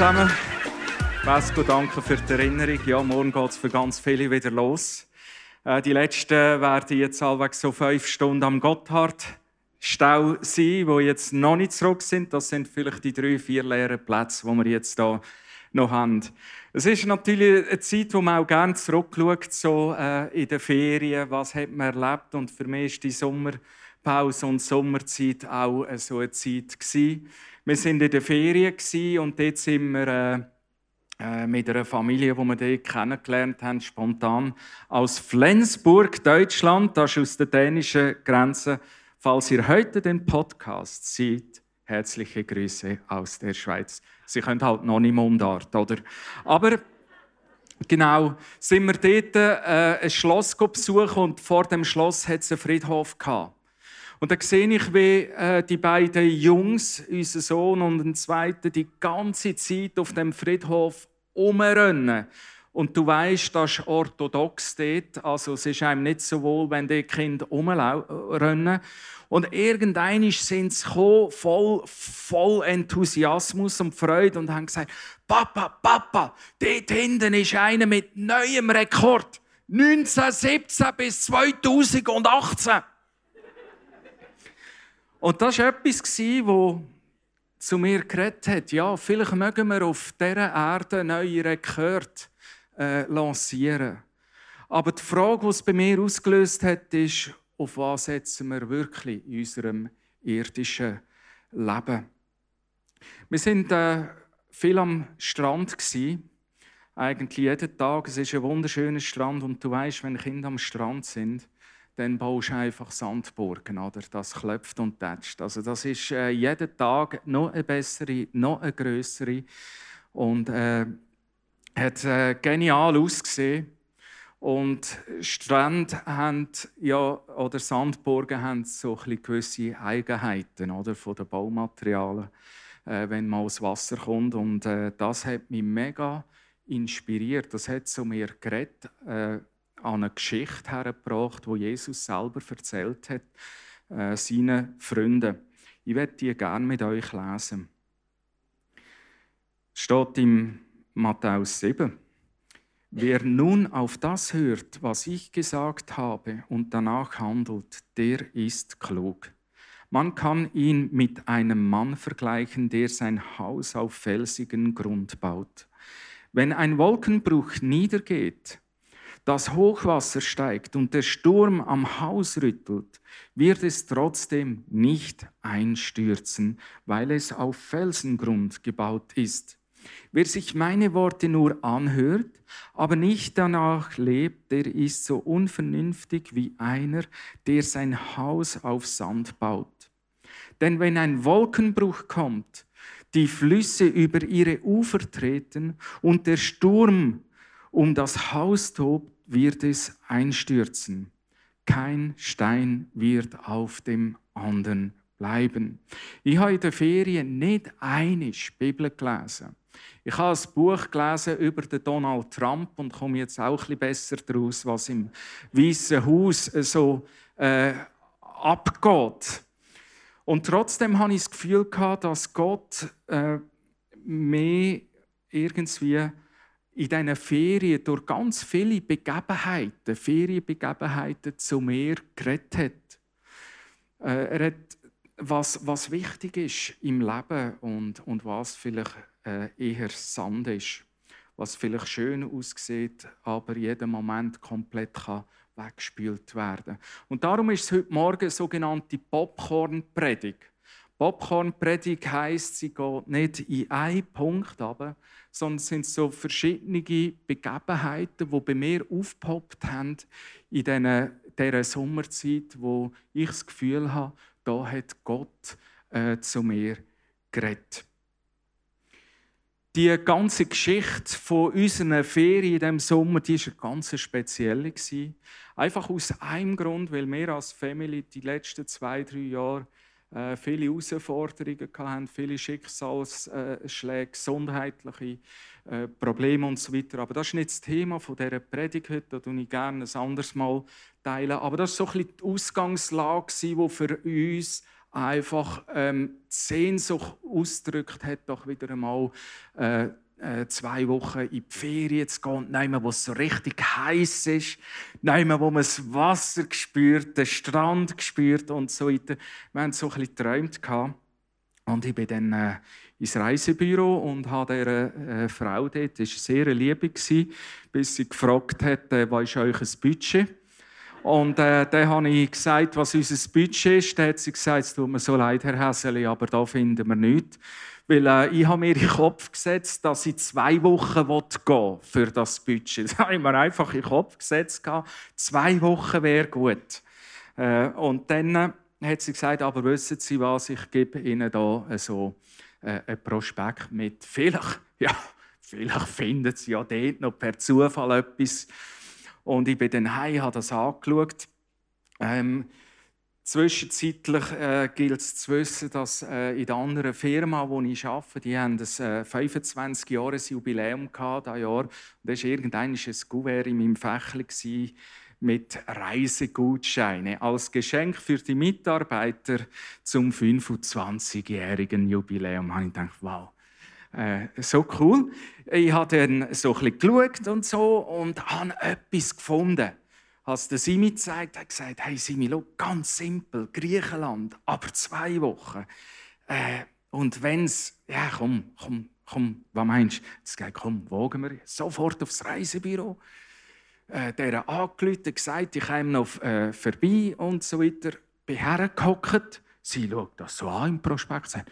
Zusammen. Vesco, danke für die Erinnerung. Ja, morgen geht es für ganz viele wieder los. Äh, die letzten werden jetzt allweg so fünf Stunden am Gotthardstau sein, wo jetzt noch nicht zurück sind. Das sind vielleicht die drei, vier leeren Plätze, die wir jetzt hier noch haben. Es ist natürlich eine Zeit, wo man auch gerne zurückschaut, so äh, in den Ferien, was hat man erlebt. Und für mich ist die Sommerpause und Sommerzeit auch äh, so eine Zeit gewesen wir sind in der Ferien und dort sind wir äh, äh, mit einer Familie, die wir dort kennengelernt haben, spontan aus Flensburg, Deutschland, das ist aus der dänischen Grenze. Falls ihr heute den Podcast seht, herzliche Grüße aus der Schweiz. Sie können halt noch nicht Mundart, oder? Aber genau, sind wir dort äh, ein Schloss besuchen und vor dem Schloss hat es einen Friedhof gehabt. Und da sehe ich, wie äh, die beiden Jungs, unser Sohn und ein zweiter, die ganze Zeit auf dem Friedhof umrennen. Und du weißt, das ist orthodox dort. Also es ist einem nicht so wohl, wenn die Kinder umrennen. Und irgendwann sind sie voll, voll Enthusiasmus und Freude und haben gesagt, Papa, Papa, dort hinten ist einer mit neuem Rekord. 1917 bis 2018. Und das war etwas, das zu mir geredet hat. Ja, vielleicht mögen wir auf dieser Erde neue Rekorde äh, lancieren. Aber die Frage, die es bei mir ausgelöst hat, ist, auf was setzen wir wirklich in unserem irdischen Leben? Wir sind äh, viel am Strand. Eigentlich jeden Tag. Es ist ein wunderschöner Strand und du weißt, wenn Kinder am Strand sind, dann baust du einfach Sandburgen, oder? Das klopft und tätscht. Also das ist äh, jeden Tag noch eine bessere, noch eine größere und äh, hat äh, genial ausgesehen. Und Strände haben ja, oder Sandburgen haben so gewisse Eigenheiten oder, von den Baumaterialien, äh, wenn man aus Wasser kommt. Und äh, das hat mich mega inspiriert. Das hat zu mir geredet. Äh, an eine Geschichte hergebracht, wo Jesus selber erzählt hat, äh, seinen Freunden. Ich werde die gerne mit euch lesen. Es steht im Matthäus 7. Wer nun auf das hört, was ich gesagt habe und danach handelt, der ist klug. Man kann ihn mit einem Mann vergleichen, der sein Haus auf felsigen Grund baut. Wenn ein Wolkenbruch niedergeht, das Hochwasser steigt und der Sturm am Haus rüttelt, wird es trotzdem nicht einstürzen, weil es auf Felsengrund gebaut ist. Wer sich meine Worte nur anhört, aber nicht danach lebt, der ist so unvernünftig wie einer, der sein Haus auf Sand baut. Denn wenn ein Wolkenbruch kommt, die Flüsse über ihre Ufer treten und der Sturm um das Haus tobt, wird es einstürzen. Kein Stein wird auf dem anderen bleiben. Ich habe in der Ferien nicht eine Bibel gelesen. Ich habe ein Buch gelesen über den Donald Trump und komme jetzt auch ein bisschen besser daraus, was im Weißen Haus so äh, abgeht. Und trotzdem habe ich das Gefühl dass Gott äh, mehr irgendwie in diesen Ferien durch ganz viele Begebenheiten, Ferienbegebenheiten zu mir geredet hat. Äh, er hat, was, was wichtig ist im Leben und, und was vielleicht äh, eher Sand ist. Was vielleicht schön aussieht, aber jeden Moment komplett kann weggespült werden Und darum ist es heute Morgen sogenannte Popcorn-Predigt. Popcorn-Predigt heisst, sie geht nicht in einen Punkt aber, sondern es sind so verschiedene Begebenheiten, die bei mir aufgepoppt haben in dieser Sommerzeit, wo ich das Gefühl habe, da hat Gott äh, zu mir geredet. Die ganze Geschichte von unseren Ferien in diesem Sommer, die war ganz spezielle. Einfach aus einem Grund, weil wir als Family die letzten zwei, drei Jahre äh, viele Herausforderungen hatten, viele Schicksalsschläge, gesundheitliche äh, Probleme und so weiter. Aber das ist nicht das Thema von dieser Predigt heute, da ich gerne ein anderes Mal teilen. Aber das war so ein bisschen die Ausgangslage, die für uns einfach ähm, die Sehnsucht ausgedrückt hat, doch wieder einmal äh, zwei Wochen in die Ferien zu gehen, nehmen, wo es so richtig heiß ist, nehmen, wo man das Wasser spürt, den Strand spürt und so weiter. Wir haben so ein bisschen geträumt. Und ich bin dann äh, ins Reisebüro und habe dieser äh, Frau dort, das war sehr liebe, bis sie gefragt hat, äh, was ist euch ein Budget? Und äh, dann habe ich gesagt, was unser Budget ist. Dann hat sie gesagt, es tut mir so leid, Herr Häseli, aber da finden wir nichts. Weil äh, ich habe mir in den Kopf gesetzt, dass ich zwei Wochen gehen für das Budget. Das habe ich mir einfach in den Kopf gesetzt. Zwei Wochen wäre gut. Äh, und dann äh, hat sie gesagt, aber wissen Sie was, ich gebe Ihnen da äh, so äh, ein Prospekt mit. Vielleicht, ja, vielleicht finden Sie ja dort noch per Zufall etwas. Und ich bin dann heim, habe das angeschaut. Ähm, Zwischenzeitlich äh, gilt es zu wissen, dass äh, in der anderen Firma, wo ich arbeite, die haben ein äh, 25-Jahres-Jubiläum gehabt, dieses Jahr. Und das war irgendein Kuvert in meinem Fächli mit Reisegutscheinen als Geschenk für die Mitarbeiter zum 25-jährigen Jubiläum. Da habe ich gedacht, wow, äh, so cool. Ich habe dann so ein geschaut und so und habe etwas gefunden als der Simi gezeigt hat, gesagt, hey Simi, look, ganz simpel, Griechenland, aber zwei Wochen. Äh, und es, ja komm, komm, komm, was meinst du? Jetzt gesagt, komm, wagen wir sofort aufs Reisebüro. Äh, der angerufen, gesagt, ich komme noch äh, vorbei und so weiter. Bin hergehockt. Sie schaut das so an im Prospekt sagt,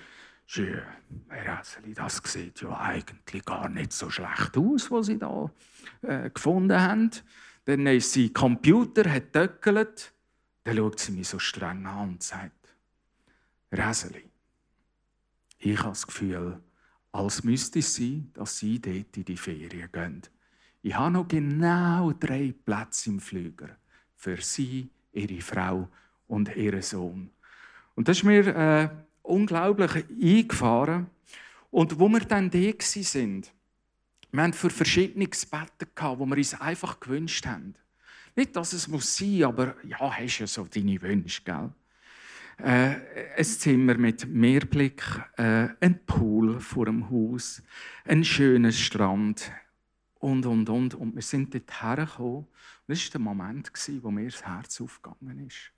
Schön, Herr Häseli, das sieht ja eigentlich gar nicht so schlecht aus, was Sie da äh, gefunden haben. Dann ist sie Computer, hat töckelt. Dann schaut sie mich so streng an und sagt, Räseli, ich habe das Gefühl, als müsste es sein, dass Sie dort in die Ferien gehen. Ich habe noch genau drei Plätze im Flüger für Sie, Ihre Frau und Ihren Sohn. Und das ist mir äh, unglaublich eingefahren. Und wo wir dann da sind, wir haben für verschiedene gebeten, wo wir uns einfach gewünscht haben. Nicht, dass es muss sein, aber ja, hast ja so deine Wünsche, gell? Äh, ein Zimmer mit Meerblick, äh, ein Pool vor dem Haus, ein schöner Strand und, und, und. Und wir sind dort hergekommen. Und das war der Moment, wo mir das Herz aufgegangen ist.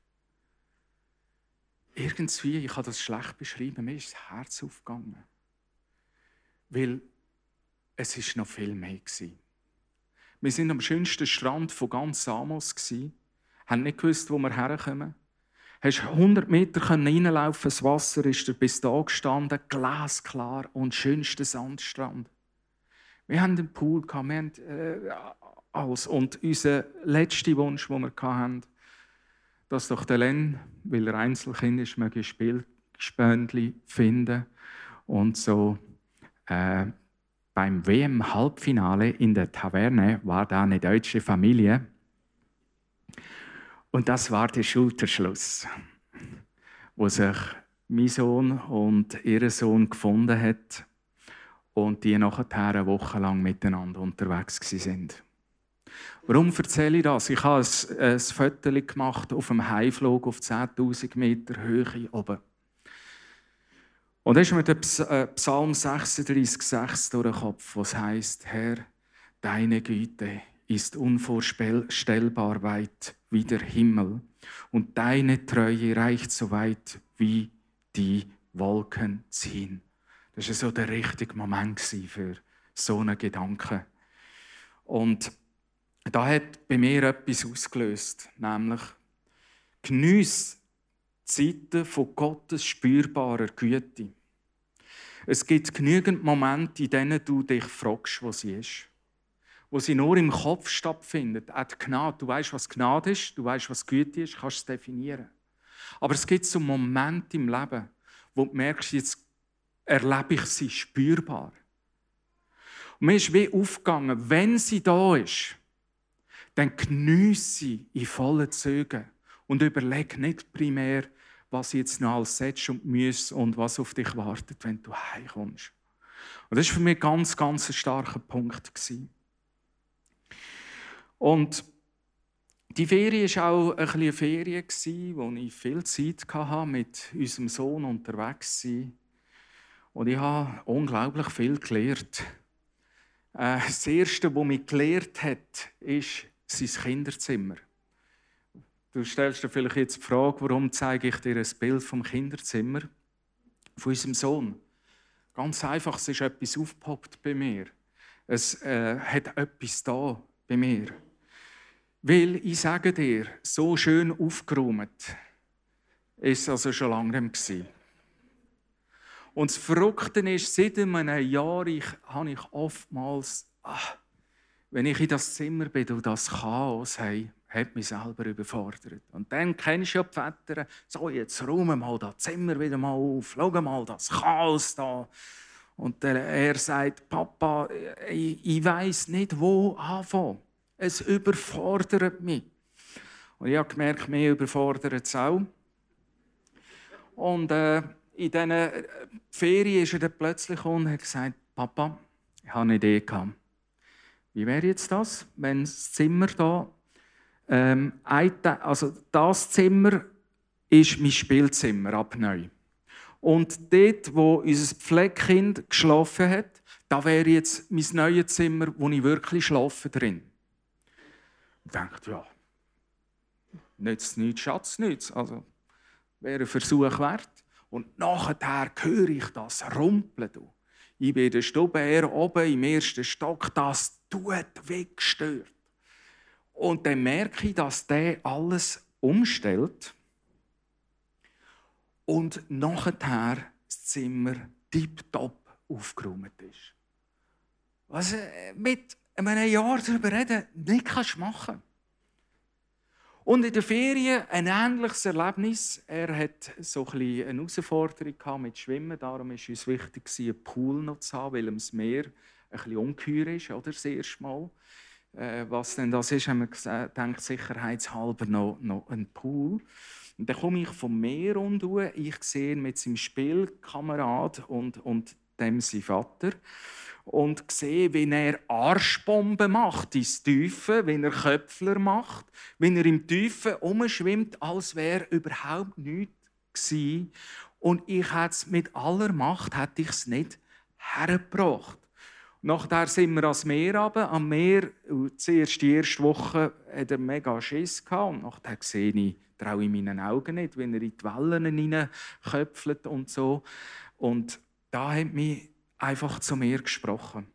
Irgendwie, ich kann das schlecht beschreiben, mir ist das Herz aufgegangen. Weil es war noch viel mehr. Wir waren am schönsten Strand von ganz Samos, haben nicht gewusst, wo wir herkommen. Hast 100 Meter reinlaufen, das Wasser ist dir bis da gestanden, glasklar und schönster Sandstrand. Wir haben den Pool, wir haben äh, alles. Und unser letzter Wunsch, den wir hatten, dass doch der Len, weil er Einzelkind ist, möge Spielgespöndli finden und so äh, beim WM-Halbfinale in der Taverne war da eine deutsche Familie. Und das war der Schulterschluss, wo sich mein Sohn und ihr Sohn gefunden hat und die nachher eine Woche lang miteinander unterwegs sind. Warum erzähle ich das? Ich habe ein, ein Foto gemacht auf einem Heimflug auf 10.000 Meter Höhe oben. Und dann ist mir der äh, Psalm 36,6 durch den Kopf, was heißt: Herr, deine Güte ist unvorstellbar weit wie der Himmel und deine Treue reicht so weit wie die Wolken ziehen. Das war so der richtige Moment für so einen Gedanken. Und da hat bei mir etwas ausgelöst, nämlich Genuss Zeiten von Gottes spürbarer Güte. Es gibt genügend Momente, in denen du dich fragst, wo sie ist. Wo sie nur im Kopf stattfindet. Auch die Gnade. Du weißt, was Gnade ist, du weißt, was Güte ist, kannst es definieren. Aber es gibt so Momente im Leben, wo du merkst, jetzt erlebe ich sie spürbar. Und mir ist wie aufgegangen, wenn sie da ist, dann geniesse in vollen Zügen und überlege nicht primär, was jetzt noch alles setzt und muss und was auf dich wartet, wenn du heimkommst. Und das war für mich ganz, ganz ein starker Punkt. Und die Ferien war auch ein eine Ferien, wo ich viel Zeit hatte, mit unserem Sohn unterwegs war. Und ich habe unglaublich viel gelernt. Äh, das Erste, was mich gelehrt hat, ist sein Kinderzimmer. Du stellst dir vielleicht jetzt die Frage, warum zeige ich dir ein Bild vom Kinderzimmer von unserem Sohn? Ganz einfach, es ist etwas aufgepoppt bei mir. Es äh, hat etwas da bei mir. Weil ich sage dir, so schön aufgeräumt ist also schon lange nicht mehr. Und das Verrückte ist, seit einem Jahr ich, habe ich oftmals, ach, wenn ich in das Zimmer bin und das Chaos habe, hat mich selber überfordert. Und dann kennst du ja die Väter, so jetzt räumen mal das Zimmer wieder mal auf, schau mal das Chaos da. Und er sagt, Papa, ich, ich weiß nicht, wo anfangen. Es überfordert mich. Und ich habe gemerkt, mich überfordert es auch. Und äh, in diesen Ferien ist er dann plötzlich und hat gesagt, Papa, ich habe eine Idee gehabt. Wie wäre jetzt das, wenn das Zimmer da, ähm, also das Zimmer ist mein Spielzimmer ab neu. Und dort, wo unser Pflegekind geschlafen hat, da wäre jetzt mein neues Zimmer, wo ich wirklich schlafe drin. Ich dachte, ja, nützt nichts, Schatz nichts. Also wäre ein Versuch wert. Und nachher höre ich das Rumpeln. Ich bin in der Stube oben im ersten Stock, das tut weggestört. Und dann merke ich, dass der alles umstellt und nachher das Zimmer tiptop aufgeräumt ist. Was äh, mit einem Jahr darüber reden nicht kannst machen und in der Ferien ein ähnliches Erlebnis. Er hat so ein eine Herausforderung mit Schwimmen. Darum war es wichtig, einen Pool noch zu haben, weil das Meer ein bisschen ungeheuer ist, oder? Das erste Mal. Äh, was denn das ist, haben wir gedacht, sicherheitshalber noch, noch ein Pool. Und dann komme ich vom Meer unten. Ich sehe ihn mit seinem Spielkamerad und, und dem sein Vater und sehe, wie er Arschbomben macht ins Tiefe, wie er Köpfler macht, wie er im Tiefen umschwimmt, als wäre überhaupt nichts gewesen. Und ich hätte es mit aller Macht hätte ich es nicht hergebracht. Nachher sind wir ans Meer runter. Am Meer, zuerst die erste Woche, hat er mega Schiss gehabt. Und nachher sehe ich, traue ich meinen Augen nicht, wenn er in die Wellen hineinköpfelt und so. Und da hat mich einfach zu mir gesprochen.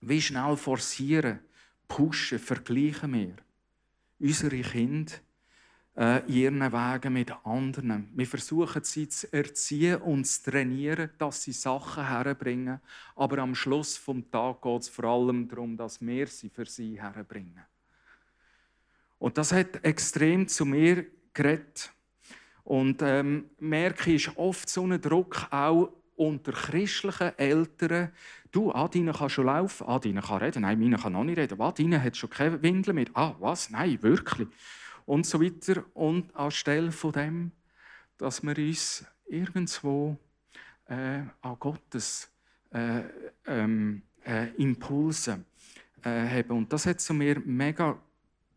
Wie schnell forcieren, pushen, vergleichen wir unsere Kinder äh, ihren Wegen mit anderen. Wir versuchen sie zu erziehen und zu trainieren, dass sie Sachen herbringen. Aber am Schluss vom Tag geht es vor allem darum, dass wir sie für sie herbringen. Und das hat extrem zu mir geredet. Und ähm, merke ich, ist oft so ein Druck auch unter christlichen Eltern, du, Adine kann schon laufen, Adine kann reden, nein, meine kann noch nicht reden, Adine hat schon keine Windel mehr, ah, was, nein, wirklich. Und so weiter. Und anstelle von dem, dass wir uns irgendwo äh, an Gottes äh, ähm, äh, Impulse äh, haben. Und das hat zu mir mega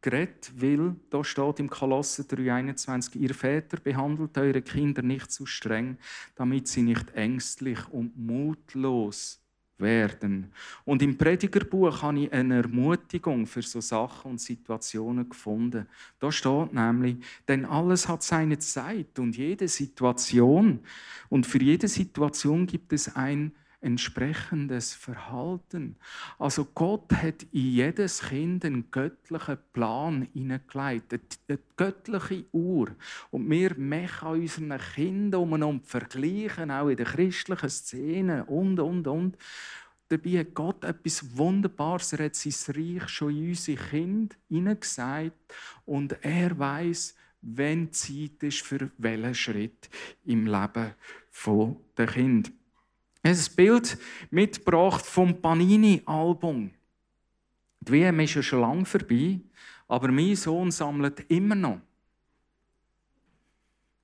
geredet, weil da steht im Kolosse 3,21, ihr Väter behandelt eure Kinder nicht zu streng, damit sie nicht ängstlich und mutlos werden. Und im Predigerbuch habe ich eine Ermutigung für so Sachen und Situationen gefunden. Da steht nämlich, denn alles hat seine Zeit und jede Situation und für jede Situation gibt es ein entsprechendes Verhalten. Also Gott hat in jedes Kind einen göttlichen Plan hineingelegt, eine göttliche Uhr. Und wir machen unseren Kindern um vergleichen, auch in der christlichen Szene und, und, und. Dabei hat Gott etwas Wunderbares. Er hat sein Reich schon in unsere Kinder hineingesagt. Und er weiß, wenn Zeit ist für welchen Schritt im Leben der Kind. Ein Bild mitgebracht vom Panini-Album. Die WM ist ja schon lange vorbei, aber mein Sohn sammelt immer noch.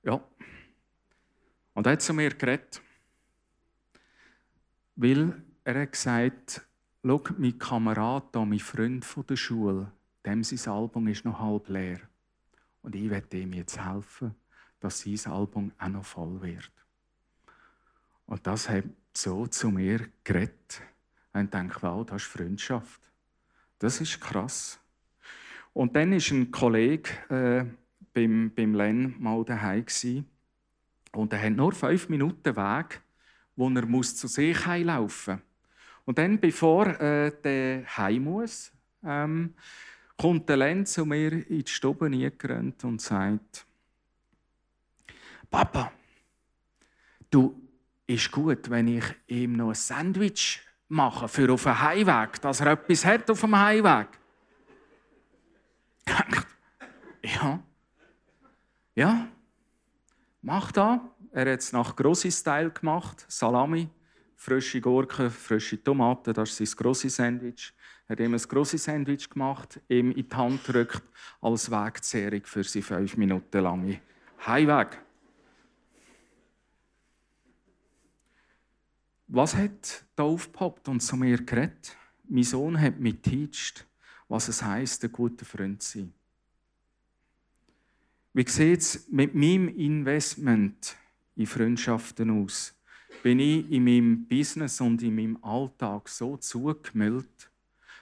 Ja. Und er hat zu mir geredet, weil er hat gesagt, schau, mein Kamerad, mein Freund von der Schule, dem sein Album ist noch halb leer. Und ich werde ihm jetzt helfen, dass sein Album auch noch voll wird. Und das hat so zu mir geredet. Und ich denke, wow, das ist Freundschaft. Das ist krass. Und dann war ein Kollege äh, beim, beim Len mal daheim. Und er hat nur fünf Minuten Weg, wo er muss zu sich muss. Und dann, bevor äh, der heim muss, ähm, kommt der Len zu mir in die Stube gerannt und sagt, Papa, du, ist gut, wenn ich ihm noch ein Sandwich mache für auf dem Heimweg, dass er etwas hat auf dem Heimweg. ja. Ja. Mach da. Er hat es nach Grossi-Style gemacht. Salami, frische Gurken, frische Tomaten, das ist sein grosses Sandwich. Er hat ihm ein grosses Sandwich gemacht, ihm in die Hand gedrückt, als Wegzehrung für seine fünf Minuten lange Heimweg. Was hat da aufgepoppt und zu mir geredet? Mein Sohn hat mich geteacht, was es heisst, ein guter Freund zu sein. Wie sieht es mit meinem Investment in Freundschaften aus? Bin ich in meinem Business und in meinem Alltag so zugemüllt,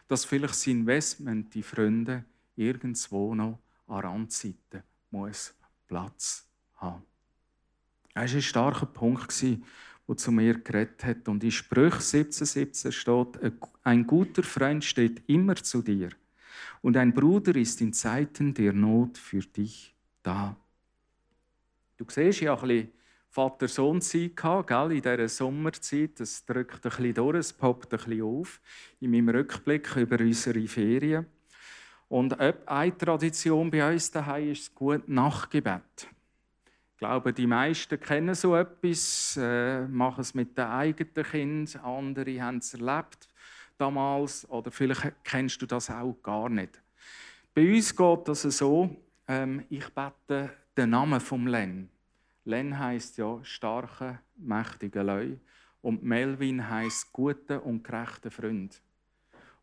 dass vielleicht das Investment in Freunde irgendwo noch an Randseiten muss Platz haben. Das war ein starker Punkt, der zu mir geredet hat. Und in Sprüch 17,17 steht, ein guter Freund steht immer zu dir und ein Bruder ist in Zeiten der Not für dich da. Du siehst ja ein bisschen Vater-Sohn-Zeit gell, in dieser Sommerzeit. Das drückt ein bisschen durch, es poppt ein bisschen auf in meinem Rückblick über unsere Ferien. Und eine Tradition bei uns daheim ist das gute Nachtgebet. Ich glaube, die meisten kennen so etwas, äh, machen es mit den eigenen Kindern, andere haben es erlebt damals oder vielleicht kennst du das auch gar nicht. Bei uns geht das so, ähm, ich bete den Namen vom Len. Len heißt ja starke, mächtige Leu und Melvin heißt gute und gerechte Freund.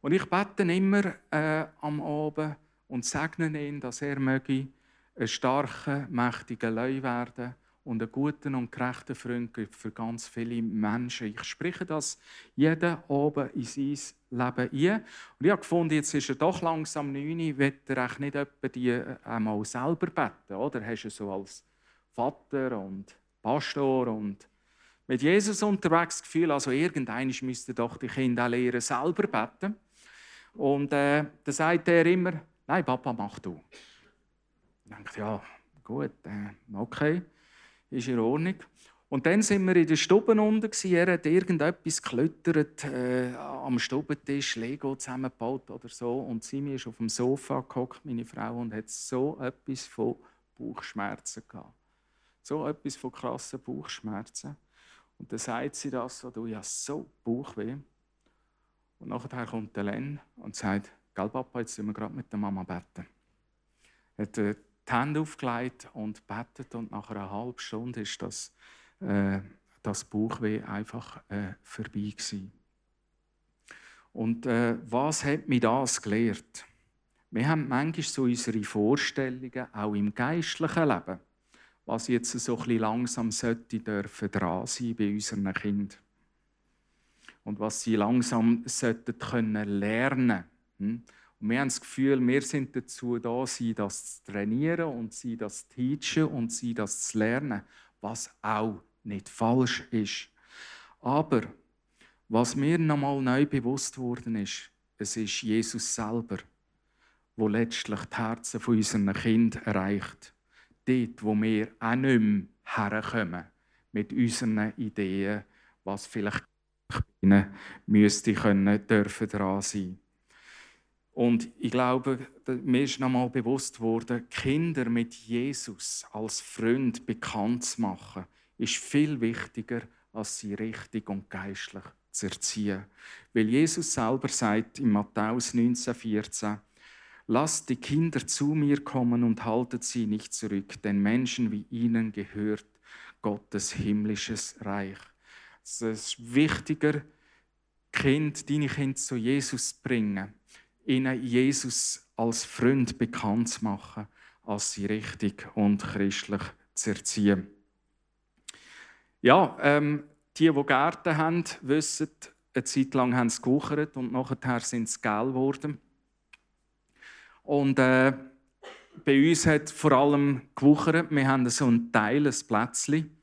Und ich bete immer äh, am Abend und segne ihn, dass er möge ein starker, mächtiger Leu werden und einen guten und gerechten Freund für ganz viele Menschen. Ich spreche das jeden Abend in sein Leben ein. Und ich habe gefunden, jetzt ist er doch langsam 9, wird er nicht etwa die äh, einmal selber beten, oder? Hast du so als Vater und Pastor und mit Jesus unterwegs das Gefühl, also irgendeiner müsste doch die Kinder auch lernen, selber beten. Und äh, dann sagt er immer, nein, Papa, mach du. Ich denke, ja, gut, äh, okay, ist in Ordnung. Und dann sind wir in der Stube unten. Er hat irgendetwas geklüttert, äh, am Stubentisch, Lego zusammengebaut oder so. Und Simi ist auf dem Sofa gehockt, meine Frau, und hat so etwas von Bauchschmerzen gehabt. So etwas von krassen Bauchschmerzen. Und dann sagt sie das so, du hast so Bauchweh. Und nachher kommt der Len und sagt, gell Papa, jetzt sind wir gerade mit der Mama beten. Hat die Hände aufgelegt und betet und nach einer halben Stunde ist das, äh, das Bauchweh einfach äh, vorbei gewesen. Und äh, was hat mich das gelehrt? Wir haben manchmal so unsere Vorstellungen, auch im geistlichen Leben was jetzt so ein langsam sollte dürfen dran sein bei unseren Kindern. Und was sie langsam sollten können lernen. Hm? Und wir haben das Gefühl, wir sind dazu da, sie das zu trainieren und sie das zu teachen und sie das zu lernen, was auch nicht falsch ist. Aber Was mir nochmal neu bewusst worden ist, es ist Jesus selber, wo letztlich die Herzen von unseren Kindern erreicht. Dort, wo wir auch nicht mehr herkommen mit unseren Ideen, was vielleicht ihnen müsste können, dürfen dran sein. Und ich glaube, mir ist nochmal bewusst worden, Kinder mit Jesus als Freund bekannt zu machen, ist viel wichtiger, als sie richtig und geistlich zu erziehen. Weil Jesus selber sagt in Matthäus 19,14, Lasst die Kinder zu mir kommen und haltet sie nicht zurück, denn Menschen wie ihnen gehört Gottes himmlisches Reich. Es ist wichtiger, Kind, deine Kinder zu Jesus bringen, ihnen Jesus als Freund bekannt zu machen, als sie richtig und christlich zu erziehen. Ja, ähm, die, die Gärten haben, wissen, eine Zeit lang haben sie gewuchert und nachher sind sie gel geworden. Und äh, bei uns hat vor allem gewuchert. Wir haben so ein Teil, ein Plätzchen,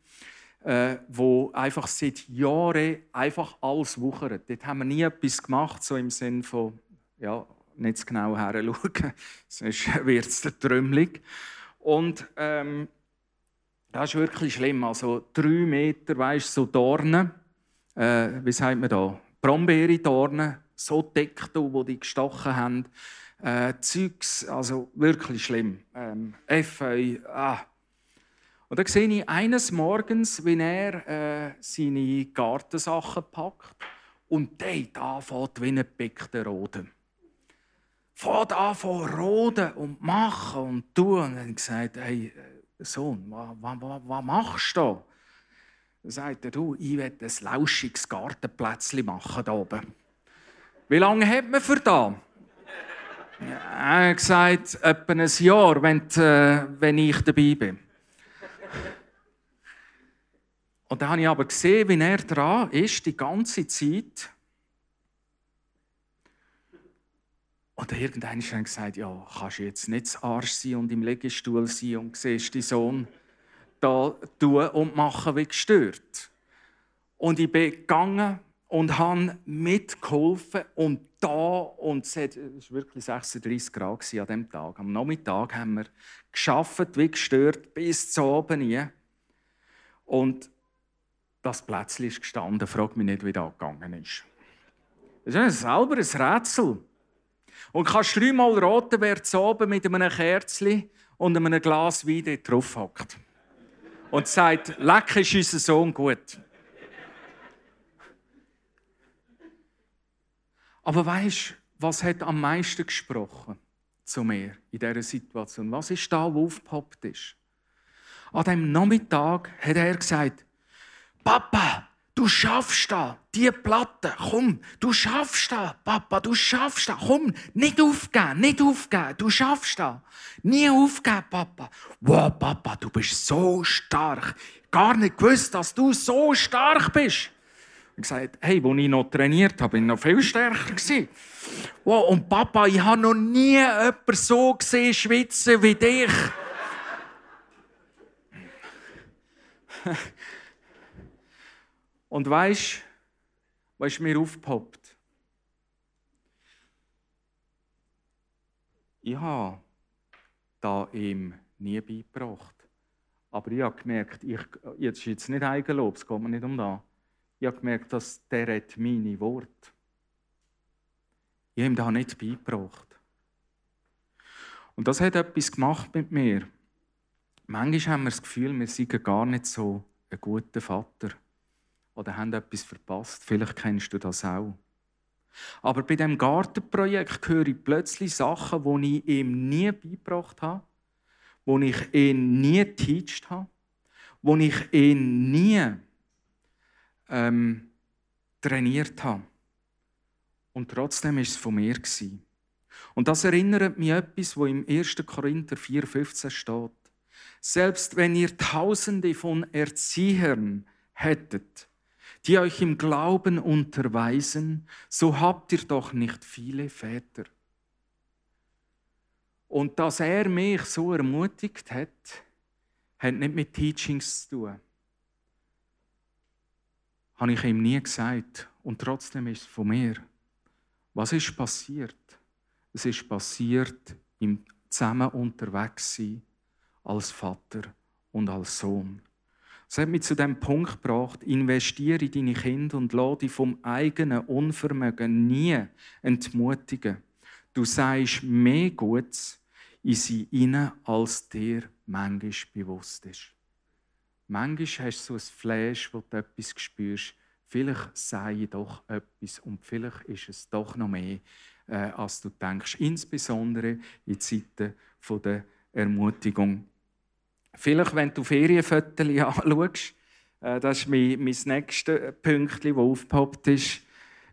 äh, wo einfach seit Jahren einfach alles wuchert. Dort haben wir nie etwas gemacht, so im Sinne von, ja, nicht genau her schauen, sonst wird es trümmelig. Und ähm, das ist wirklich schlimm. Also drei Meter, weißt so Dornen, äh, wie sagt man da? Brombeere-Dornen, so dick, wo die gestochen haben. Äh, Zeugs, also wirklich schlimm. Ähm, Efeu, ah. Und dann sehe ich eines Morgens, wie er äh, seine Gartensachen packt und dort anfängt wie ein Beckter roden. Fängt an von roden und machen und tun. Und dann gesagt, hey, Sohn, was, was, was machst du? Dann sagt er, du, ich will ein lauschiges Gartenplätzchen machen hier oben. Wie lange hat man für das? er hat gesagt, etwa ein Jahr, wenn, äh, wenn ich dabei bin. Und dann habe ich aber gesehen, wie er dran ist, die ganze Zeit. Und irgendwann hat gesagt, ja, kannst du jetzt nicht das Arsch sein und im Liegestuhl sein und siehst die Sohn da tun und machen wie gestört. Und ich bin gegangen und habe mitgeholfen und da und es war wirklich 36 Grad an diesem Tag. Am Nachmittag haben wir geschafft wie gestört bis zu oben hier. Und das Plätzchen ist gestanden. Frag mich nicht, wie das gegangen ist. Das ist selber ein Rätsel. Und kannst dreimal raten, wer zu oben mit einem Kerzchen und einem Glas Wein drauf hockt. Und sagt, leck ist unser Sohn gut. Aber weißt, was hat am meisten gesprochen zu mir in dieser Situation? Was ist da, wo aufgepoppt ist? An dem Nachmittag hat er gesagt: Papa, Du schaffst das, die Platte, komm, du schaffst das, Papa, du schaffst das, komm, nicht aufgeben, nicht aufgeben, du schaffst das. Nie aufgeben, Papa. Wow, Papa, du bist so stark. Gar nicht gewusst, dass du so stark bist. Ich gesagt, hey, als ich noch trainiert habe, war ich noch viel stärker. Wow, und Papa, ich habe noch nie jemanden so gesehen schwitzen wie dich. Und weißt was ist mir aufgepoppt? Ich habe da ihm nie beigebracht. Aber ich habe gemerkt, ich, jetzt ist jetzt nicht Eigenlob, es geht mir nicht um das. Ich habe gemerkt, dass der hat meine Worte. Ich habe ihm da nicht beigebracht. Und das hat etwas gemacht mit mir. Manchmal haben wir das Gefühl, wir seien gar nicht so ein guter Vater oder haben etwas verpasst. Vielleicht kennst du das auch. Aber bei dem Gartenprojekt höre ich plötzlich Sachen, die ich ihm nie beigebracht habe, die ich ihn nie geteacht habe, die ich ihn nie ähm, trainiert habe. Und trotzdem ist es von mir. Und das erinnert mich an etwas, wo im 1. Korinther 4,15 steht. Selbst wenn ihr Tausende von Erziehern hättet, die euch im Glauben unterweisen, so habt ihr doch nicht viele Väter. Und dass er mich so ermutigt hat, hat nicht mit Teachings zu tun. habe ich ihm nie gesagt. Und trotzdem ist es von mir. Was ist passiert? Es ist passiert im zusammen unterwegs sein als Vater und als Sohn. Das hat mich zu dem Punkt gebracht, investiere in deine Kinder und lass dich vom eigenen Unvermögen nie entmutigen. Du sagst mehr Gutes in sie hinein, als dir manchmal bewusst ist. Manchmal hast du so ein Flash, wo du etwas spürst. Vielleicht sei doch etwas und vielleicht ist es doch noch mehr, äh, als du denkst. Insbesondere in Zeiten der Ermutigung. Vielleicht, wenn du Ferienfotos anschaust, äh, das ist mein, mein nächstes Pünktchen, das aufgepoppt ist,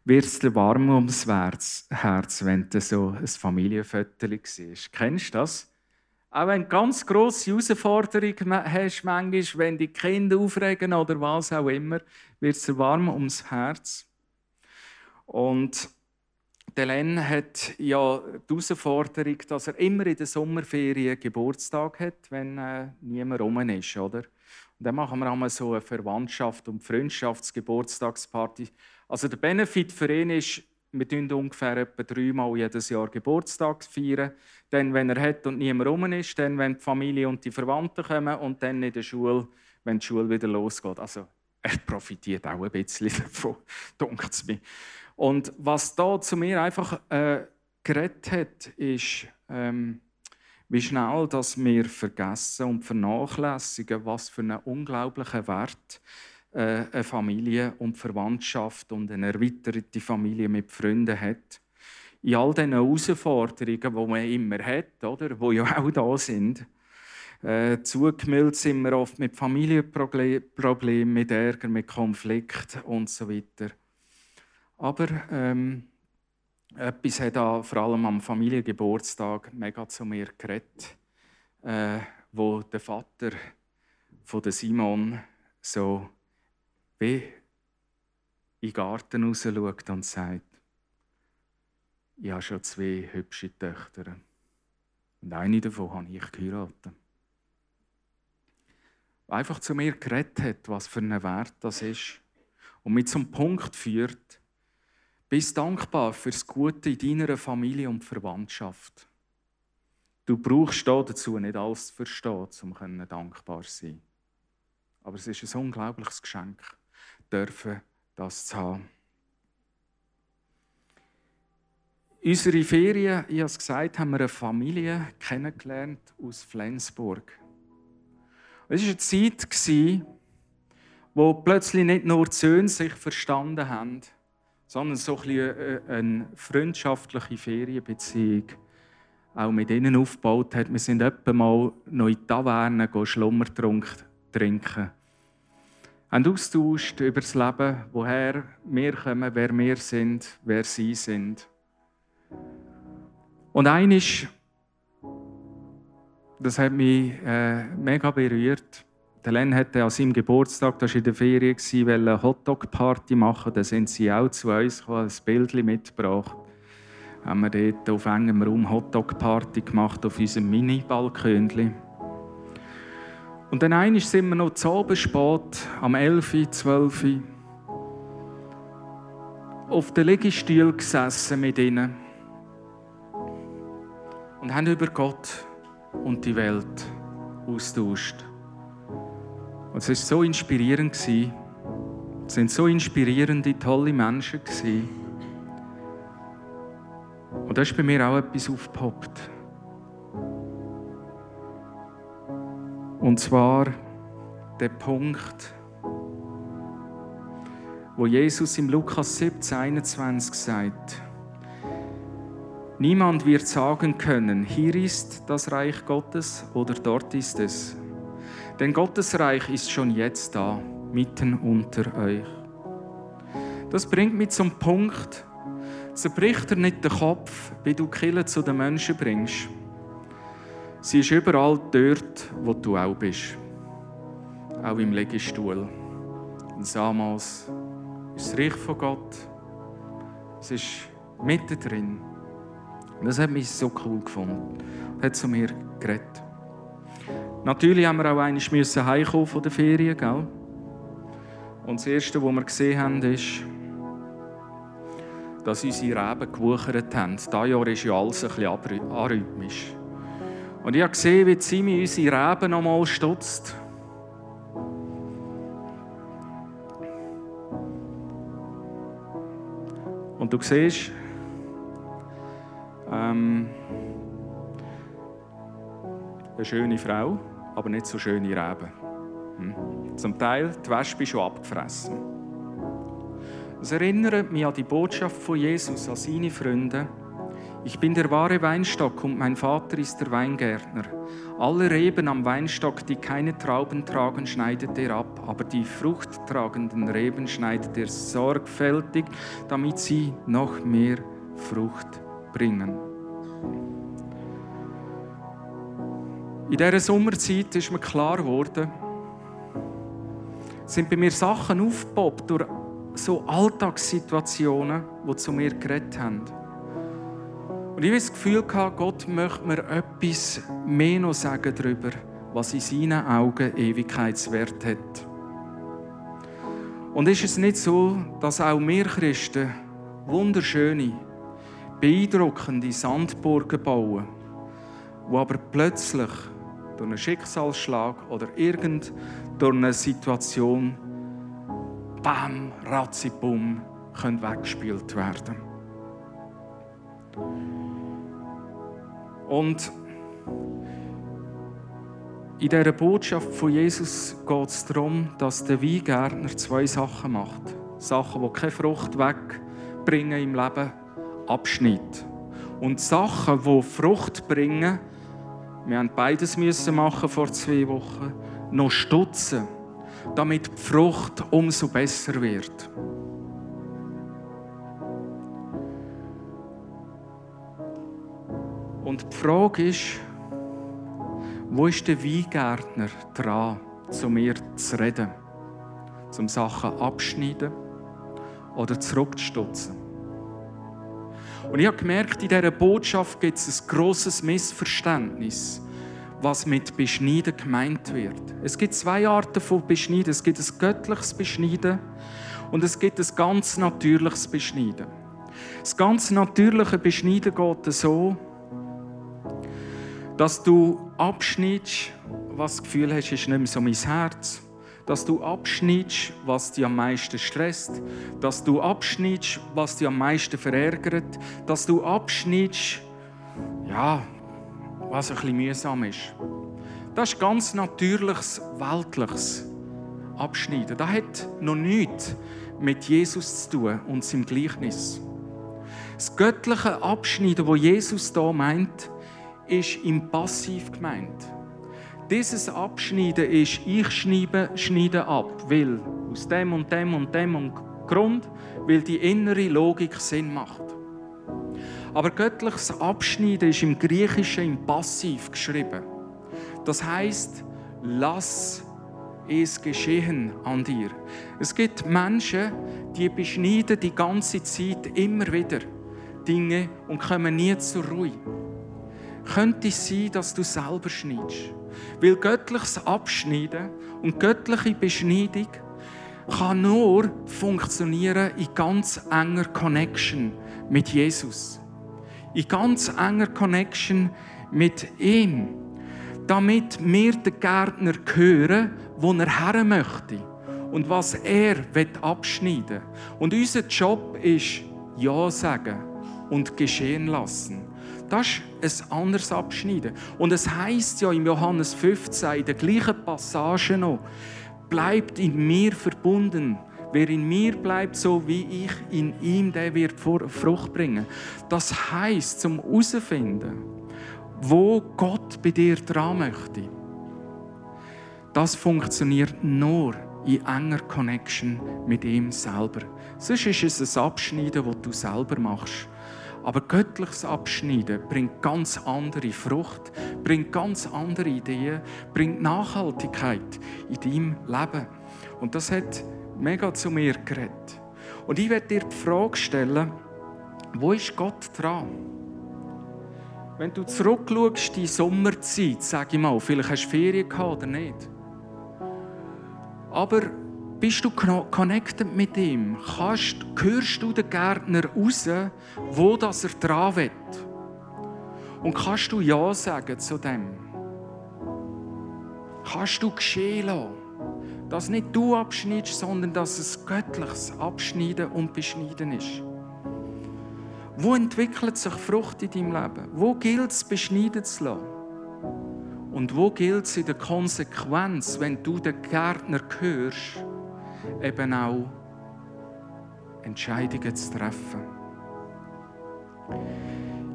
wird es warm ums Herz, wenn du so ein Familienfoto siehst. Kennst du das? Auch wenn du ganz grosse Herausforderungen hast, manchmal, wenn die Kinder aufregen oder was auch immer, wird es warm ums Herz. Und der Len hat ja die Herausforderung, dass er immer in der Sommerferien Geburtstag hat, wenn äh, niemand rum ist, oder? Und dann machen wir einmal so eine Verwandtschaft- und Freundschaftsgeburtstagsparty. Also der Benefit für ihn ist, wir feiern ungefähr etwa dreimal jedes Jahr Geburtstag. Feiern. Dann, wenn er hat und niemand rum ist, dann, wenn die Familie und die Verwandten kommen und dann in der Schule, wenn die Schule wieder losgeht. Also er profitiert auch ein bisschen davon, denkt es mir. Und was da zu mir einfach äh, geredet hat, ist, ähm, wie schnell dass wir vergessen und vernachlässigen, was für einen unglaublichen Wert äh, eine Familie und Verwandtschaft und eine erweiterte Familie mit Freunden hat. In all diesen Herausforderungen, die man immer hat, oder, die ja auch da sind, äh, zugemüllt sind wir oft mit Familienproblemen, mit Ärger, mit Konflikt und so weiter. Aber ähm, etwas hat da vor allem am Familiengeburtstag mega zu mir geredet, äh, wo der Vater von Simon so wie in den Garten raus schaut und sagt, ich habe schon zwei hübsche Töchter. Und eine davon habe ich geheiratet. Einfach zu mir geredet hat, was für einen Wert das ist. Und mich zum Punkt führt, bist dankbar für das Gute in deiner Familie und Verwandtschaft. Du brauchst dazu nicht alles zu verstehen, um dankbar zu sein. Aber es ist ein unglaubliches Geschenk dürfen das zu haben. Unsere Ferien, ich habe es gesagt, haben wir eine Familie kennengelernt aus Flensburg. Es war eine Zeit, wo plötzlich nicht nur die Söhne sich verstanden haben, sondern so ein äh, eine freundschaftliche Ferienbeziehung auch mit ihnen aufgebaut hat. Wir sind etwa mal noch in die Taverne Schlummertrunk trinken haben austauscht über das Leben, woher wir kommen, wer wir sind, wer sie sind. Und eines, das hat mich äh, mega berührt. Len hatte an seinem Geburtstag, das war in der Ferien, eine Hotdog-Party machen. Da sind sie auch zu uns gekommen, ein Bild mitgebracht. Haben wir dort auf engem Raum Hotdog-Party gemacht, auf unserem Mini-Balkönchen. Und dann einmal sind wir noch zu oben spät, am 11., 12. auf den Liegestuhl gesessen mit ihnen und haben über Gott und die Welt austauscht. Und es war so inspirierend. Es sind so inspirierende, tolle Menschen. Und da ist bei mir auch etwas aufgepoppt. Und zwar der Punkt, wo Jesus im Lukas 17, 21 sagt, Niemand wird sagen können, hier ist das Reich Gottes oder dort ist es. Denn Gottes Reich ist schon jetzt da, mitten unter euch. Das bringt mich zum Punkt, zerbricht er nicht den Kopf, wie du Kille zu den Menschen bringst. Sie ist überall dort, wo du auch bist. Auch im Liegestuhl. Und Samos ist das Reich von Gott. Es ist mitten drin. Das hat mich so cool gefunden. Hat zu mir geredet. Natürlich haben wir auch einmal heimkommen von der Ferien, gell? Und das Erste, was wir gesehen haben, ist, dass unsere Reben gewuchert haben. Dieses Jahr ist ja alles ein bisschen arrhythmisch. Und ich habe gesehen, wie Zimi unsere Reben nochmal stutzt. Und du siehst, ähm, eine schöne Frau, aber nicht so schöne Reben. Hm. Zum Teil die Wespe schon abgefressen. Das erinnert mich an die Botschaft von Jesus an seine Freunde. Ich bin der wahre Weinstock und mein Vater ist der Weingärtner. Alle Reben am Weinstock, die keine Trauben tragen, schneidet er ab, aber die fruchttragenden Reben schneidet er sorgfältig, damit sie noch mehr Frucht bringen. In dieser Sommerzeit ist mir klar geworden, sind bei mir Sachen aufgepoppt durch so Alltagssituationen, die zu mir geredet haben. Und ich habe das Gefühl, Gott möchte mir etwas mehr noch sagen darüber, was in seinen Augen Ewigkeitswert hat. Und ist es nicht so, dass auch wir Christen wunderschöne, beeindruckende Sandburgen bauen, wo aber plötzlich durch einen Schicksalsschlag oder irgend durch eine Situation bam, ratzibum, können weggespielt werden. Und in dieser Botschaft von Jesus geht es darum, dass der Weingärtner zwei Sachen macht. Sachen, die keine Frucht wegbringen im Leben, abschnitt. Und Sachen, die Frucht bringen, wir haben beides müssen machen vor zwei Wochen, noch stutzen damit die Frucht umso besser wird. Und die Frage ist, wo ist der Weingärtner dran, zu mir zu reden, zum Sachen abschneiden oder zurückzustutzen? Und ich habe gemerkt, in dieser Botschaft gibt es ein grosses Missverständnis was mit Beschneiden gemeint wird. Es gibt zwei Arten von Beschneiden. Es gibt ein göttliches Beschneiden und es gibt ein ganz natürliches Beschneiden. Das ganz natürliche Beschneiden geht so, dass du abschneidest, was das Gefühl hast, ist nicht mehr so mein Herz. Dass du abschneidest, was dich am meisten stresst. Dass du abschneidest, was dich am meisten verärgert. Dass du abschneidest, ja, was ein bisschen mühsam ist. Das ist ganz natürliches, weltliches Abschneiden. Das hat noch nichts mit Jesus zu tun und seinem Gleichnis. Das göttliche Abschneiden, wo Jesus da meint, ist im Passiv gemeint. Dieses Abschneiden ist, ich schneide, schneide ab, weil aus dem und dem und dem Grund, weil die innere Logik Sinn macht. Aber göttliches Abschneiden ist im Griechischen im Passiv geschrieben. Das heißt, lass es geschehen an dir. Es gibt Menschen, die beschneiden die ganze Zeit immer wieder Dinge und kommen nie zur Ruhe. Könnte es sein, dass du selber schneidest? Weil göttliches Abschneiden und göttliche Beschneidung kann nur funktionieren in ganz enger Connection mit Jesus in ganz enger Connection mit ihm, damit wir den Gärtner hören, wo er her möchte und was er abschneiden will. Und unser Job ist Ja sagen und geschehen lassen. Das ist ein anderes Abschneiden. Und es heißt ja im Johannes 15, in der gleichen Passage noch, bleibt in mir verbunden Wer in mir bleibt, so wie ich in ihm, der wird Frucht bringen. Das heißt, zum herausfinden, wo Gott bei dir dran möchte. Das funktioniert nur in enger Connection mit ihm selber. Sonst ist es ein Abschneiden, das du selber machst. Aber göttliches Abschneiden bringt ganz andere Frucht, bringt ganz andere Ideen, bringt Nachhaltigkeit in deinem Leben. Und das hat mega zu mir geredet. Und ich werde dir die Frage stellen, wo ist Gott dran? Wenn du zurückschaust, die Sommerzeit, sag ich mal, vielleicht hast du Ferien gehabt oder nicht. Aber bist du connected mit ihm? Kannst, hörst du den Gärtner raus, wo das er dran will? Und kannst du Ja sagen zu dem? Kannst du geschehen lassen? Dass nicht du abschneidest, sondern dass es göttliches Abschneiden und Beschneiden ist. Wo entwickelt sich Frucht in deinem Leben? Wo gilt es, beschneiden zu lassen? Und wo gilt es in der Konsequenz, wenn du den Gärtner hörst, eben auch Entscheidungen zu treffen?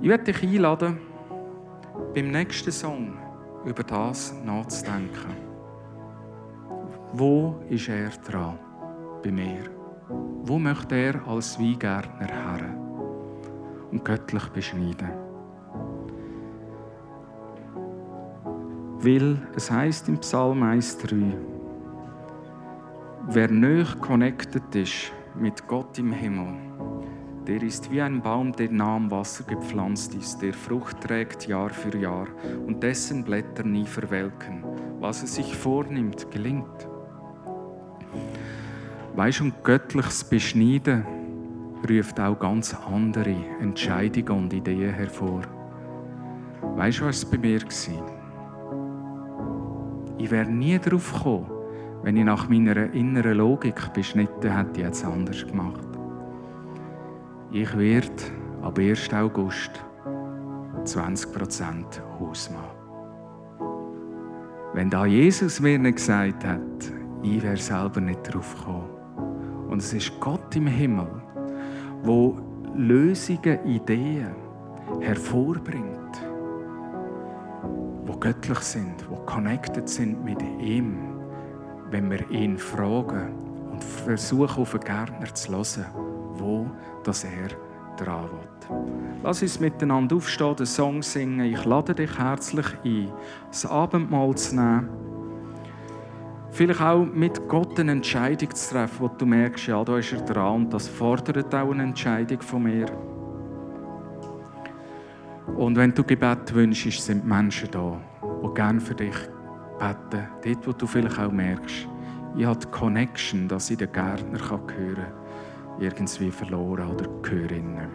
Ich werde dich einladen, beim nächsten Song über das nachzudenken. Wo ist er dran bei mir? Wo möchte er als Weingärtner her und göttlich beschneiden? Weil es heißt im Psalm 1,3, wer nöch connected ist mit Gott im Himmel, der ist wie ein Baum, der nah am Wasser gepflanzt ist, der Frucht trägt Jahr für Jahr und dessen Blätter nie verwelken. Was er sich vornimmt, gelingt. Weißt und göttliches Beschneiden ruft auch ganz andere Entscheidungen und Ideen hervor. Weißt du, was es bei mir war? Ich wäre nie darauf gekommen, wenn ich nach meiner inneren Logik beschnitten hätte, jetzt anders gemacht. Ich werde ab 1. August 20% Hausmann. Wenn da Jesus mir nicht gesagt hat, ich wäre selber nicht drauf gekommen. Und es ist Gott im Himmel, wo Lösungen, Ideen hervorbringt, wo göttlich sind, wo connected sind mit ihm, wenn wir ihn fragen und versuchen, auf den Gärtner zu hören wo dass er dran will. Lass uns miteinander aufstehen, den Song singen. Ich lade dich herzlich ein, das Abendmahl zu nehmen. Vielleicht auch mit Gott eine Entscheidung zu treffen, wo du merkst, ja, da ist er dran und das fordert auch eine Entscheidung von mir. Und wenn du Gebet wünschst, sind Menschen da, die gerne für dich beten. Dort, wo du vielleicht auch merkst, ich habe die Connection, dass ich den Gärtner hören kann irgendwie verloren oder höre nicht mehr.